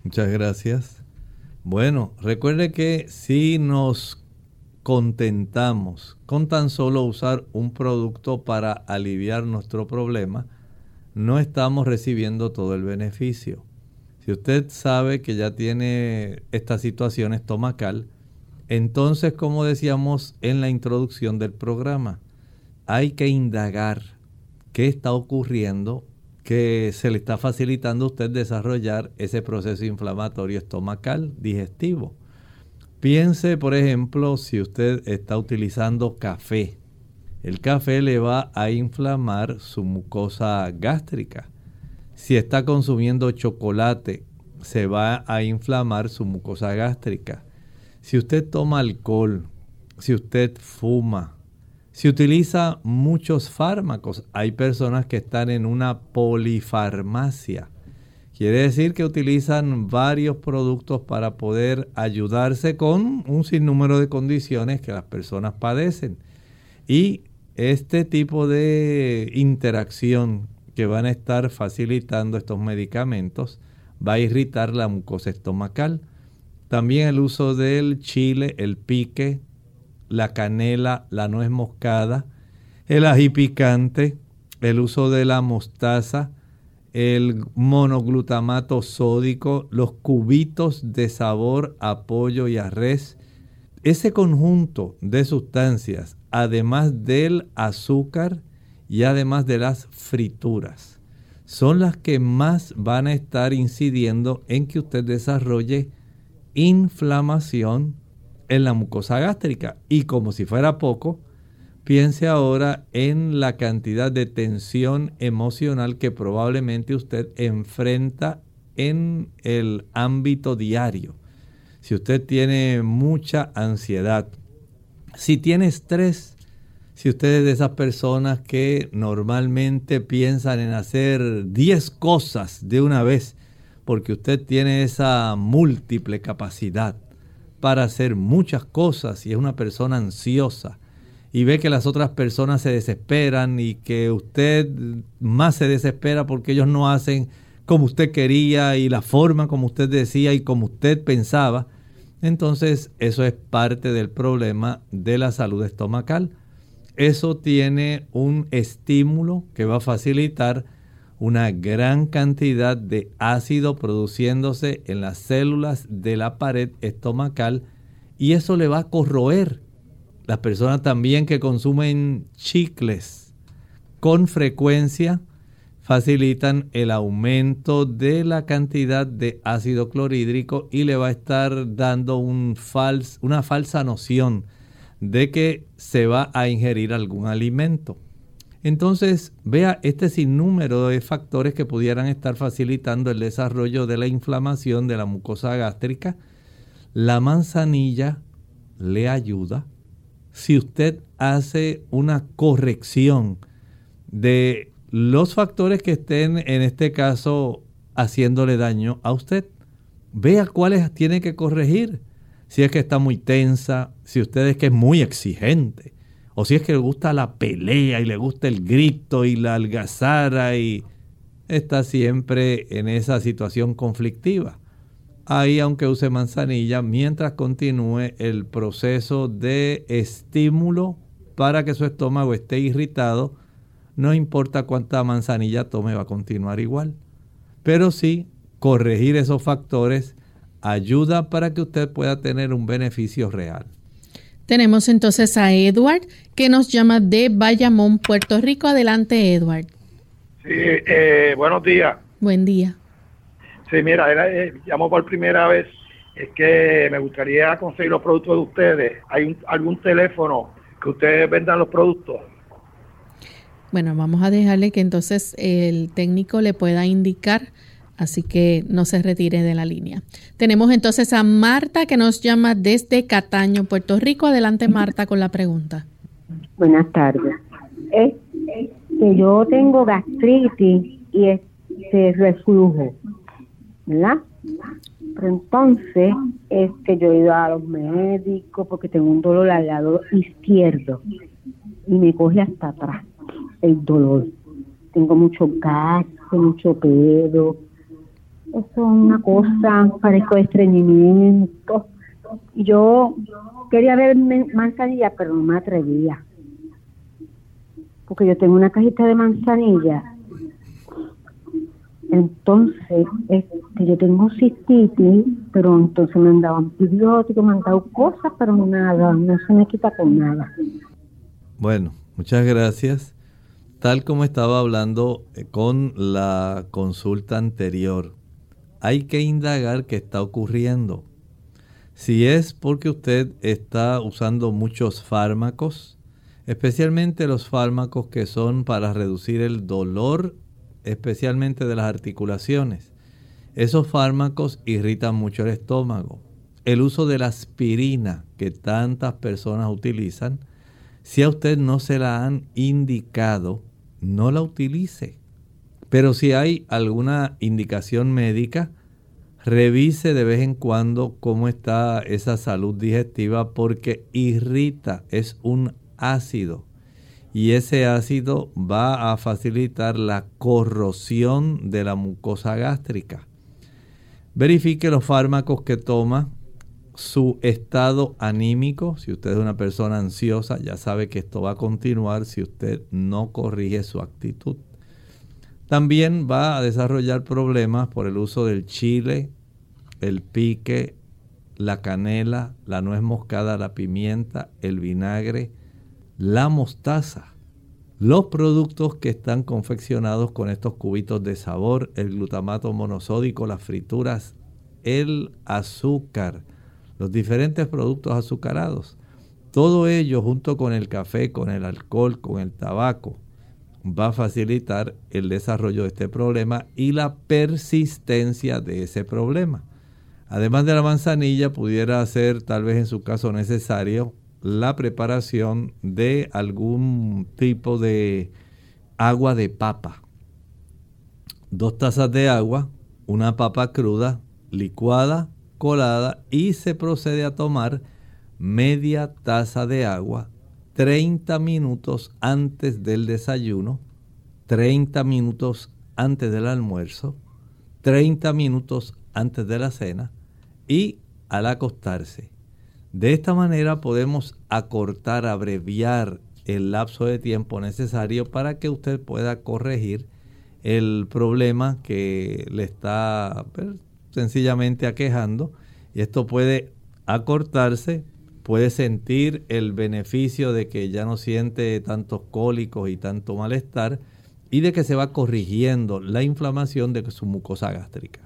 [SPEAKER 2] Muchas gracias. Bueno, recuerde que si nos contentamos con tan solo usar un producto para aliviar nuestro problema, no estamos recibiendo todo el beneficio. Si usted sabe que ya tiene esta situación estomacal, entonces, como decíamos en la introducción del programa, hay que indagar qué está ocurriendo que se le está facilitando a usted desarrollar ese proceso inflamatorio estomacal digestivo. Piense, por ejemplo, si usted está utilizando café. El café le va a inflamar su mucosa gástrica. Si está consumiendo chocolate, se va a inflamar su mucosa gástrica. Si usted toma alcohol, si usted fuma, se utiliza muchos fármacos. Hay personas que están en una polifarmacia. Quiere decir que utilizan varios productos para poder ayudarse con un sinnúmero de condiciones que las personas padecen. Y este tipo de interacción que van a estar facilitando estos medicamentos va a irritar la mucosa estomacal. También el uso del chile, el pique, la canela, la nuez moscada, el ají picante, el uso de la mostaza, el monoglutamato sódico, los cubitos de sabor a pollo y a res. Ese conjunto de sustancias, además del azúcar y además de las frituras, son las que más van a estar incidiendo en que usted desarrolle inflamación en la mucosa gástrica. Y como si fuera poco, piense ahora en la cantidad de tensión emocional que probablemente usted enfrenta en el ámbito diario. Si usted tiene mucha ansiedad, si tiene estrés, si usted es de esas personas que normalmente piensan en hacer 10 cosas de una vez, porque usted tiene esa múltiple capacidad para hacer muchas cosas y es una persona ansiosa y ve que las otras personas se desesperan y que usted más se desespera porque ellos no hacen como usted quería y la forma como usted decía y como usted pensaba, entonces eso es parte del problema de la salud estomacal. Eso tiene un estímulo que va a facilitar una gran cantidad de ácido produciéndose en las células de la pared estomacal y eso le va a corroer. Las personas también que consumen chicles con frecuencia facilitan el aumento de la cantidad de ácido clorhídrico y le va a estar dando un una falsa noción de que se va a ingerir algún alimento. Entonces, vea este sinnúmero de factores que pudieran estar facilitando el desarrollo de la inflamación de la mucosa gástrica. La manzanilla le ayuda. Si usted hace una corrección de los factores que estén en este caso haciéndole daño a usted, vea cuáles tiene que corregir. Si es que está muy tensa, si usted es que es muy exigente, o si es que le gusta la pelea y le gusta el grito y la algazara y está siempre en esa situación conflictiva. Ahí, aunque use manzanilla, mientras continúe el proceso de estímulo para que su estómago esté irritado, no importa cuánta manzanilla tome, va a continuar igual. Pero sí, corregir esos factores ayuda para que usted pueda tener un beneficio real.
[SPEAKER 1] Tenemos entonces a Edward que nos llama de Bayamón, Puerto Rico. Adelante, Edward.
[SPEAKER 13] Sí, eh, buenos días.
[SPEAKER 1] Buen día.
[SPEAKER 13] Sí, mira, eh, llamo por primera vez. Es que me gustaría conseguir los productos de ustedes. ¿Hay algún teléfono que ustedes vendan los productos?
[SPEAKER 1] Bueno, vamos a dejarle que entonces el técnico le pueda indicar Así que no se retire de la línea. Tenemos entonces a Marta que nos llama desde Cataño, Puerto Rico. Adelante, Marta, con la pregunta.
[SPEAKER 14] Buenas tardes. Es yo tengo gastritis y este reflujo, ¿verdad? Pero entonces, es que yo he ido a los médicos porque tengo un dolor al lado izquierdo y me coge hasta atrás el dolor. Tengo mucho gas, mucho pedo, es una cosa, parezco estreñimiento. Yo quería ver manzanilla, pero no me atrevía. Porque yo tengo una cajita de manzanilla. Entonces, este, yo tengo cistitis, pero entonces me han dado antibióticos, me han dado cosas, pero nada, no se me quita con nada.
[SPEAKER 2] Bueno, muchas gracias. Tal como estaba hablando eh, con la consulta anterior, hay que indagar qué está ocurriendo. Si es porque usted está usando muchos fármacos, especialmente los fármacos que son para reducir el dolor, especialmente de las articulaciones. Esos fármacos irritan mucho el estómago. El uso de la aspirina que tantas personas utilizan, si a usted no se la han indicado, no la utilice. Pero si hay alguna indicación médica, revise de vez en cuando cómo está esa salud digestiva porque irrita, es un ácido. Y ese ácido va a facilitar la corrosión de la mucosa gástrica. Verifique los fármacos que toma, su estado anímico. Si usted es una persona ansiosa, ya sabe que esto va a continuar si usted no corrige su actitud. También va a desarrollar problemas por el uso del chile, el pique, la canela, la nuez moscada, la pimienta, el vinagre, la mostaza. Los productos que están confeccionados con estos cubitos de sabor, el glutamato monosódico, las frituras, el azúcar, los diferentes productos azucarados. Todo ello junto con el café, con el alcohol, con el tabaco, va a facilitar el desarrollo de este problema y la persistencia de ese problema. Además de la manzanilla, pudiera ser tal vez en su caso necesario la preparación de algún tipo de agua de papa. Dos tazas de agua, una papa cruda, licuada, colada y se procede a tomar media taza de agua 30 minutos antes del desayuno, 30 minutos antes del almuerzo, 30 minutos antes de la cena y al acostarse. De esta manera podemos acortar, abreviar el lapso de tiempo necesario para que usted pueda corregir el problema que le está pues, sencillamente aquejando. Y esto puede acortarse, puede sentir el beneficio de que ya no siente tantos cólicos y tanto malestar y de que se va corrigiendo la inflamación de su mucosa gástrica.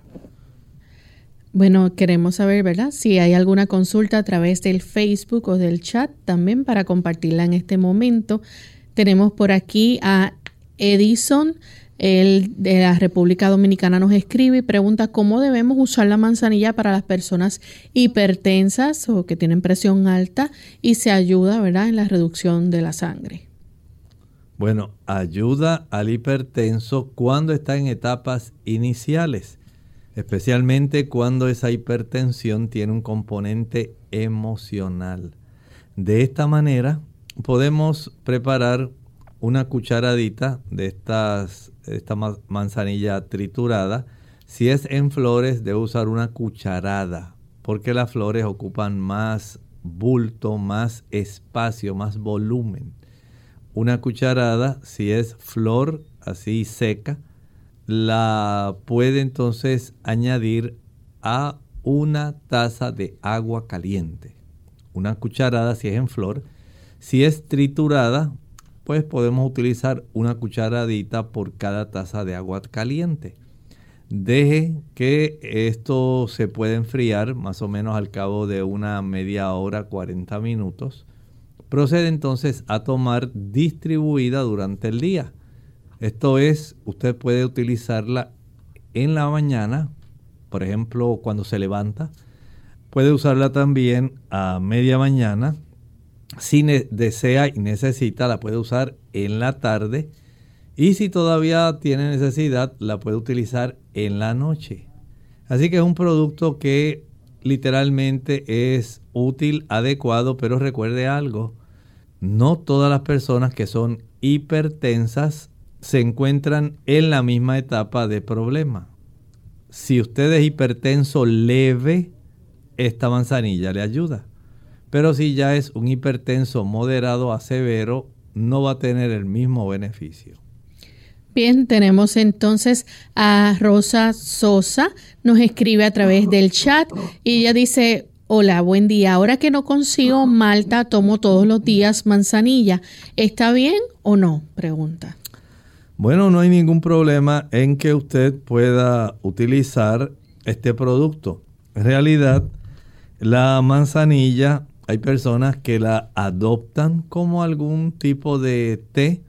[SPEAKER 1] Bueno, queremos saber, ¿verdad? Si hay alguna consulta a través del Facebook o del chat también para compartirla en este momento. Tenemos por aquí a Edison, el de la República Dominicana nos escribe y pregunta cómo debemos usar la manzanilla para las personas hipertensas o que tienen presión alta y se ayuda, ¿verdad?, en la reducción de la sangre.
[SPEAKER 2] Bueno, ayuda al hipertenso cuando está en etapas iniciales especialmente cuando esa hipertensión tiene un componente emocional. De esta manera podemos preparar una cucharadita de estas, esta manzanilla triturada. Si es en flores, debe usar una cucharada, porque las flores ocupan más bulto, más espacio, más volumen. Una cucharada, si es flor así seca, la puede entonces añadir a una taza de agua caliente. Una cucharada si es en flor. Si es triturada, pues podemos utilizar una cucharadita por cada taza de agua caliente. Deje que esto se pueda enfriar más o menos al cabo de una media hora, 40 minutos. Procede entonces a tomar distribuida durante el día. Esto es, usted puede utilizarla en la mañana, por ejemplo, cuando se levanta. Puede usarla también a media mañana. Si desea y necesita, la puede usar en la tarde. Y si todavía tiene necesidad, la puede utilizar en la noche. Así que es un producto que literalmente es útil, adecuado, pero recuerde algo, no todas las personas que son hipertensas se encuentran en la misma etapa de problema. Si usted es hipertenso leve, esta manzanilla le ayuda. Pero si ya es un hipertenso moderado a severo, no va a tener el mismo beneficio.
[SPEAKER 1] Bien, tenemos entonces a Rosa Sosa, nos escribe a través del chat y ella dice, hola, buen día, ahora que no consigo malta, tomo todos los días manzanilla, ¿está bien o no? Pregunta.
[SPEAKER 2] Bueno, no hay ningún problema en que usted pueda utilizar este producto. En realidad, la manzanilla, hay personas que la adoptan como algún tipo de té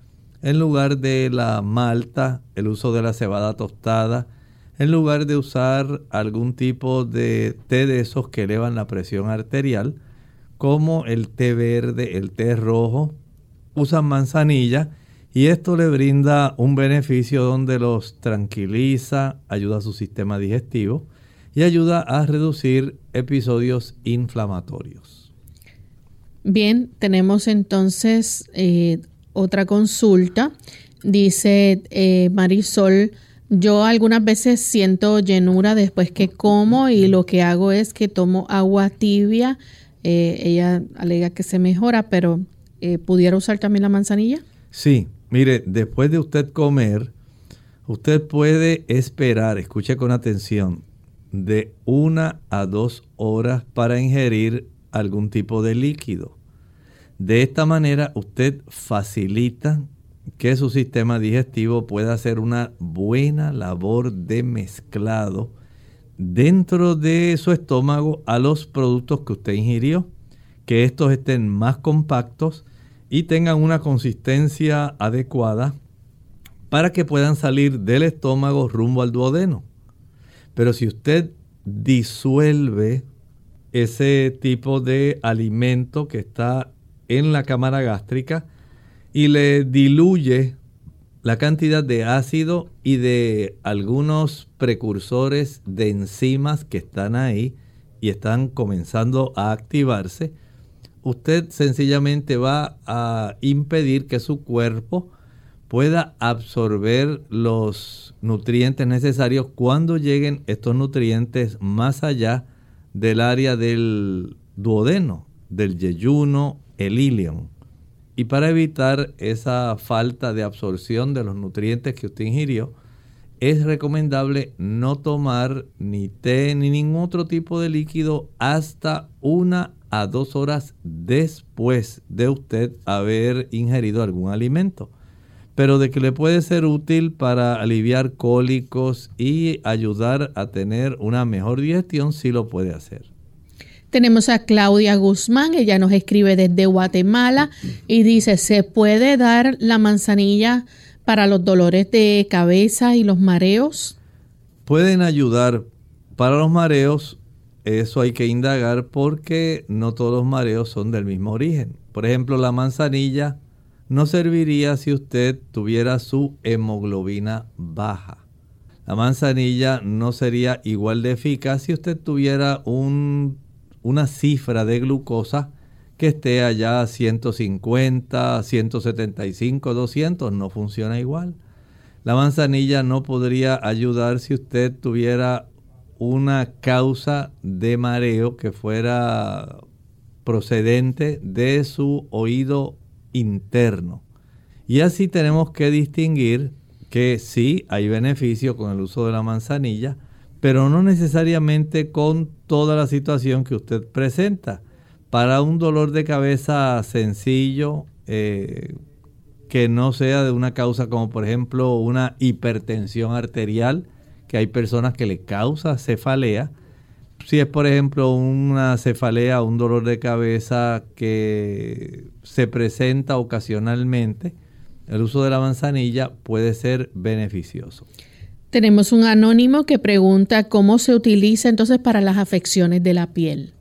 [SPEAKER 2] en lugar de la malta, el uso de la cebada tostada, en lugar de usar algún tipo de té de esos que elevan la presión arterial, como el té verde, el té rojo, usan manzanilla y esto le brinda un beneficio donde los tranquiliza, ayuda a su sistema digestivo y ayuda a reducir episodios inflamatorios.
[SPEAKER 1] Bien, tenemos entonces eh, otra consulta. Dice eh, Marisol, yo algunas veces siento llenura después que como y lo que hago es que tomo agua tibia. Eh, ella alega que se mejora, pero ¿pudiera usar también la manzanilla?
[SPEAKER 2] Sí, Mire, después de usted comer, usted puede esperar, escuche con atención, de una a dos horas para ingerir algún tipo de líquido. De esta manera usted facilita que su sistema digestivo pueda hacer una buena labor de mezclado dentro de su estómago a los productos que usted ingirió, que estos estén más compactos y tengan una consistencia adecuada para que puedan salir del estómago rumbo al duodeno. Pero si usted disuelve ese tipo de alimento que está en la cámara gástrica y le diluye la cantidad de ácido y de algunos precursores de enzimas que están ahí y están comenzando a activarse, usted sencillamente va a impedir que su cuerpo pueda absorber los nutrientes necesarios cuando lleguen estos nutrientes más allá del área del duodeno, del yeyuno, el ilion. Y para evitar esa falta de absorción de los nutrientes que usted ingirió, es recomendable no tomar ni té ni ningún otro tipo de líquido hasta una a dos horas después de usted haber ingerido algún alimento. Pero de que le puede ser útil para aliviar cólicos y ayudar a tener una mejor digestión, sí lo puede hacer.
[SPEAKER 1] Tenemos a Claudia Guzmán, ella nos escribe desde Guatemala y dice, ¿se puede dar la manzanilla para los dolores de cabeza y los mareos?
[SPEAKER 2] Pueden ayudar para los mareos, eso hay que indagar porque no todos los mareos son del mismo origen. Por ejemplo, la manzanilla no serviría si usted tuviera su hemoglobina baja. La manzanilla no sería igual de eficaz si usted tuviera un, una cifra de glucosa que esté allá a 150, 175, 200, no funciona igual. La manzanilla no podría ayudar si usted tuviera una causa de mareo que fuera procedente de su oído interno. Y así tenemos que distinguir que sí hay beneficio con el uso de la manzanilla, pero no necesariamente con toda la situación que usted presenta para un dolor de cabeza sencillo, eh, que no sea de una causa como por ejemplo una hipertensión arterial, que hay personas que le causa cefalea. Si es por ejemplo una cefalea, un dolor de cabeza que se presenta ocasionalmente, el uso de la manzanilla puede ser beneficioso.
[SPEAKER 1] Tenemos un anónimo que pregunta cómo se utiliza entonces para las afecciones de la piel.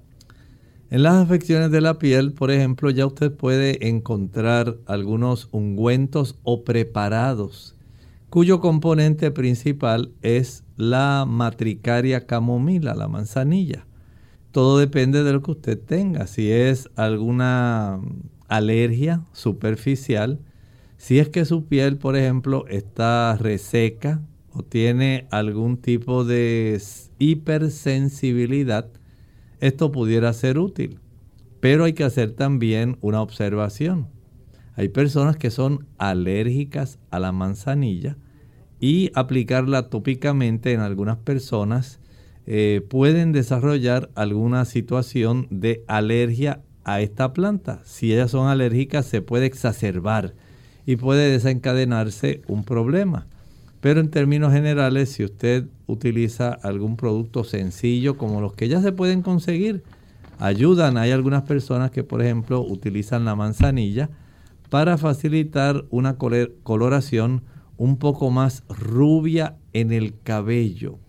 [SPEAKER 2] En las afecciones de la piel, por ejemplo, ya usted puede encontrar algunos ungüentos o preparados cuyo componente principal es la matricaria camomila, la manzanilla. Todo depende de lo que usted tenga. Si es alguna alergia superficial, si es que su piel, por ejemplo, está reseca o tiene algún tipo de hipersensibilidad, esto pudiera ser útil. Pero hay que hacer también una observación. Hay personas que son alérgicas a la manzanilla y aplicarla tópicamente en algunas personas eh, pueden desarrollar alguna situación de alergia a esta planta. Si ellas son alérgicas se puede exacerbar y puede desencadenarse un problema. Pero en términos generales, si usted utiliza algún producto sencillo como los que ya se pueden conseguir, ayudan. Hay algunas personas que, por ejemplo, utilizan la manzanilla para facilitar una coloración un poco más rubia en el cabello,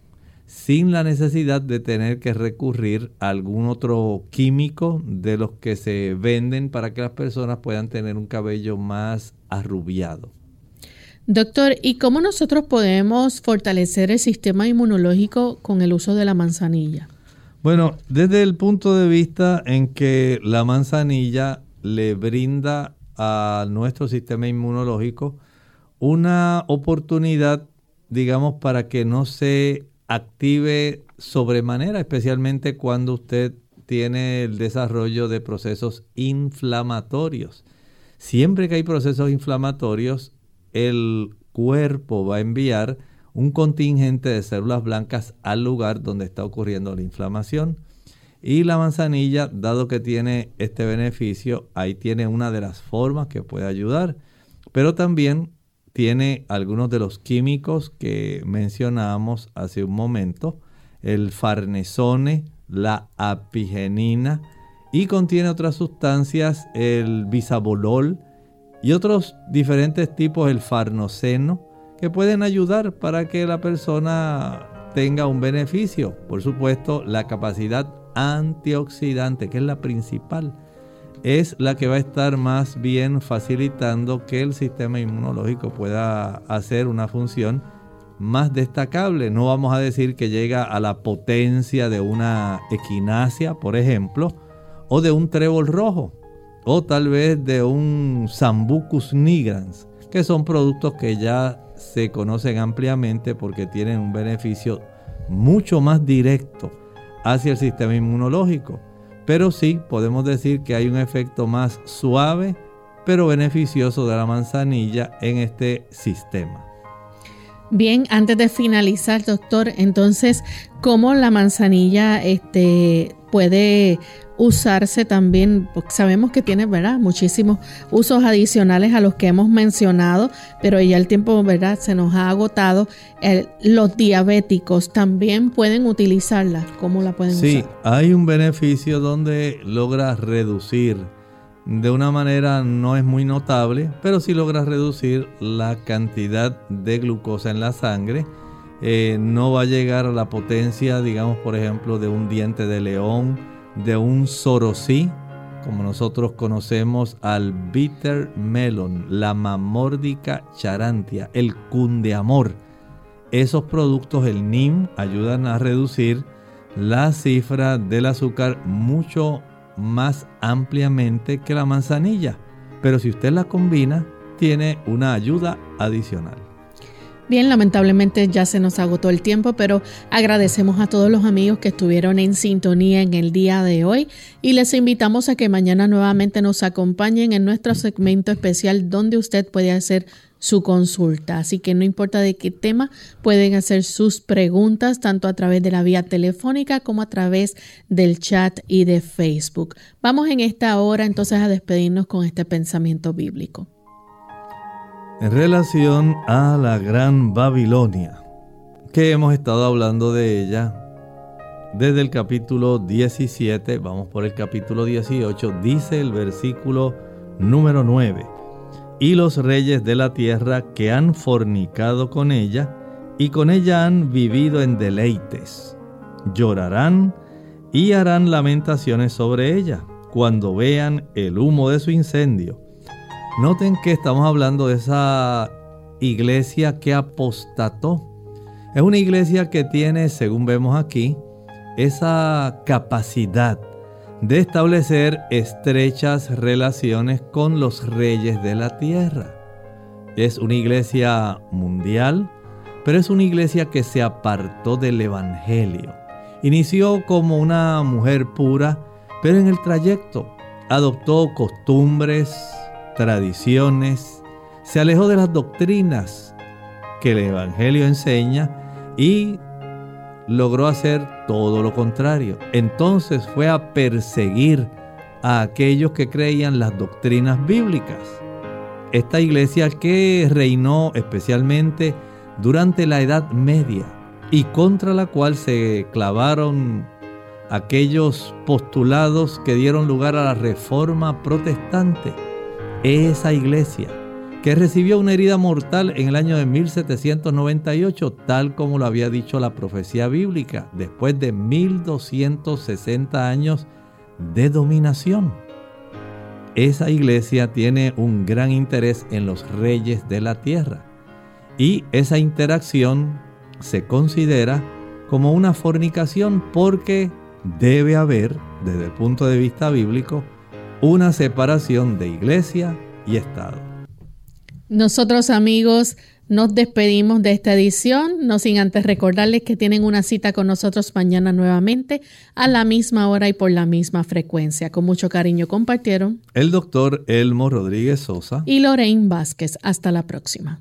[SPEAKER 2] sin la necesidad de tener que recurrir a algún otro químico de los que se venden para que las personas puedan tener un cabello más arrubiado.
[SPEAKER 1] Doctor, ¿y cómo nosotros podemos fortalecer el sistema inmunológico con el uso de la manzanilla?
[SPEAKER 2] Bueno, desde el punto de vista en que la manzanilla le brinda a nuestro sistema inmunológico una oportunidad, digamos, para que no se active sobremanera, especialmente cuando usted tiene el desarrollo de procesos inflamatorios. Siempre que hay procesos inflamatorios, el cuerpo va a enviar un contingente de células blancas al lugar donde está ocurriendo la inflamación. Y la manzanilla, dado que tiene este beneficio, ahí tiene una de las formas que puede ayudar. Pero también tiene algunos de los químicos que mencionamos hace un momento, el farnesone, la apigenina y contiene otras sustancias, el bisabolol, y otros diferentes tipos, el farnoceno, que pueden ayudar para que la persona tenga un beneficio. Por supuesto, la capacidad antioxidante, que es la principal, es la que va a estar más bien facilitando que el sistema inmunológico pueda hacer una función más destacable. No vamos a decir que llega a la potencia de una equinacia, por ejemplo, o de un trébol rojo, o tal vez de un Sambucus nigrans, que son productos que ya se conocen ampliamente porque tienen un beneficio mucho más directo hacia el sistema inmunológico. Pero sí podemos decir que hay un efecto más suave pero beneficioso de la manzanilla en este sistema.
[SPEAKER 1] Bien, antes de finalizar, doctor, entonces, ¿cómo la manzanilla este, puede usarse también? Porque sabemos que tiene, ¿verdad? Muchísimos usos adicionales a los que hemos mencionado, pero ya el tiempo, ¿verdad? Se nos ha agotado. los diabéticos también pueden utilizarla. ¿Cómo la pueden usar?
[SPEAKER 2] Sí, hay un beneficio donde logra reducir de una manera no es muy notable, pero si logras reducir la cantidad de glucosa en la sangre. Eh, no va a llegar a la potencia, digamos, por ejemplo, de un diente de león, de un sorosí, como nosotros conocemos al bitter melon, la mamórdica charantia, el cundeamor. Esos productos, el NIM, ayudan a reducir la cifra del azúcar mucho más ampliamente que la manzanilla, pero si usted la combina, tiene una ayuda adicional.
[SPEAKER 1] Bien, lamentablemente ya se nos agotó el tiempo, pero agradecemos a todos los amigos que estuvieron en sintonía en el día de hoy y les invitamos a que mañana nuevamente nos acompañen en nuestro segmento especial donde usted puede hacer su consulta. Así que no importa de qué tema, pueden hacer sus preguntas tanto a través de la vía telefónica como a través del chat y de Facebook. Vamos en esta hora entonces a despedirnos con este pensamiento bíblico.
[SPEAKER 2] En relación a la Gran Babilonia, que hemos estado hablando de ella desde el capítulo 17, vamos por el capítulo 18, dice el versículo número 9 y los reyes de la tierra que han fornicado con ella y con ella han vivido en deleites. Llorarán y harán lamentaciones sobre ella cuando vean el humo de su incendio. Noten que estamos hablando de esa iglesia que apostató. Es una iglesia que tiene, según vemos aquí, esa capacidad de establecer estrechas relaciones con los reyes de la tierra. Es una iglesia mundial, pero es una iglesia que se apartó del Evangelio. Inició como una mujer pura, pero en el trayecto adoptó costumbres, tradiciones, se alejó de las doctrinas que el Evangelio enseña y logró hacer todo lo contrario. Entonces fue a perseguir a aquellos que creían las doctrinas bíblicas. Esta iglesia que reinó especialmente durante la Edad Media y contra la cual se clavaron aquellos postulados que dieron lugar a la reforma protestante. Esa iglesia que recibió una herida mortal en el año de 1798, tal como lo había dicho la profecía bíblica, después de 1260 años de dominación. Esa iglesia tiene un gran interés en los reyes de la tierra y esa interacción se considera como una fornicación porque debe haber, desde el punto de vista bíblico, una separación de iglesia y Estado.
[SPEAKER 1] Nosotros amigos nos despedimos de esta edición, no sin antes recordarles que tienen una cita con nosotros mañana nuevamente a la misma hora y por la misma frecuencia. Con mucho cariño compartieron
[SPEAKER 2] el doctor Elmo Rodríguez Sosa
[SPEAKER 1] y Lorraine Vázquez. Hasta la próxima.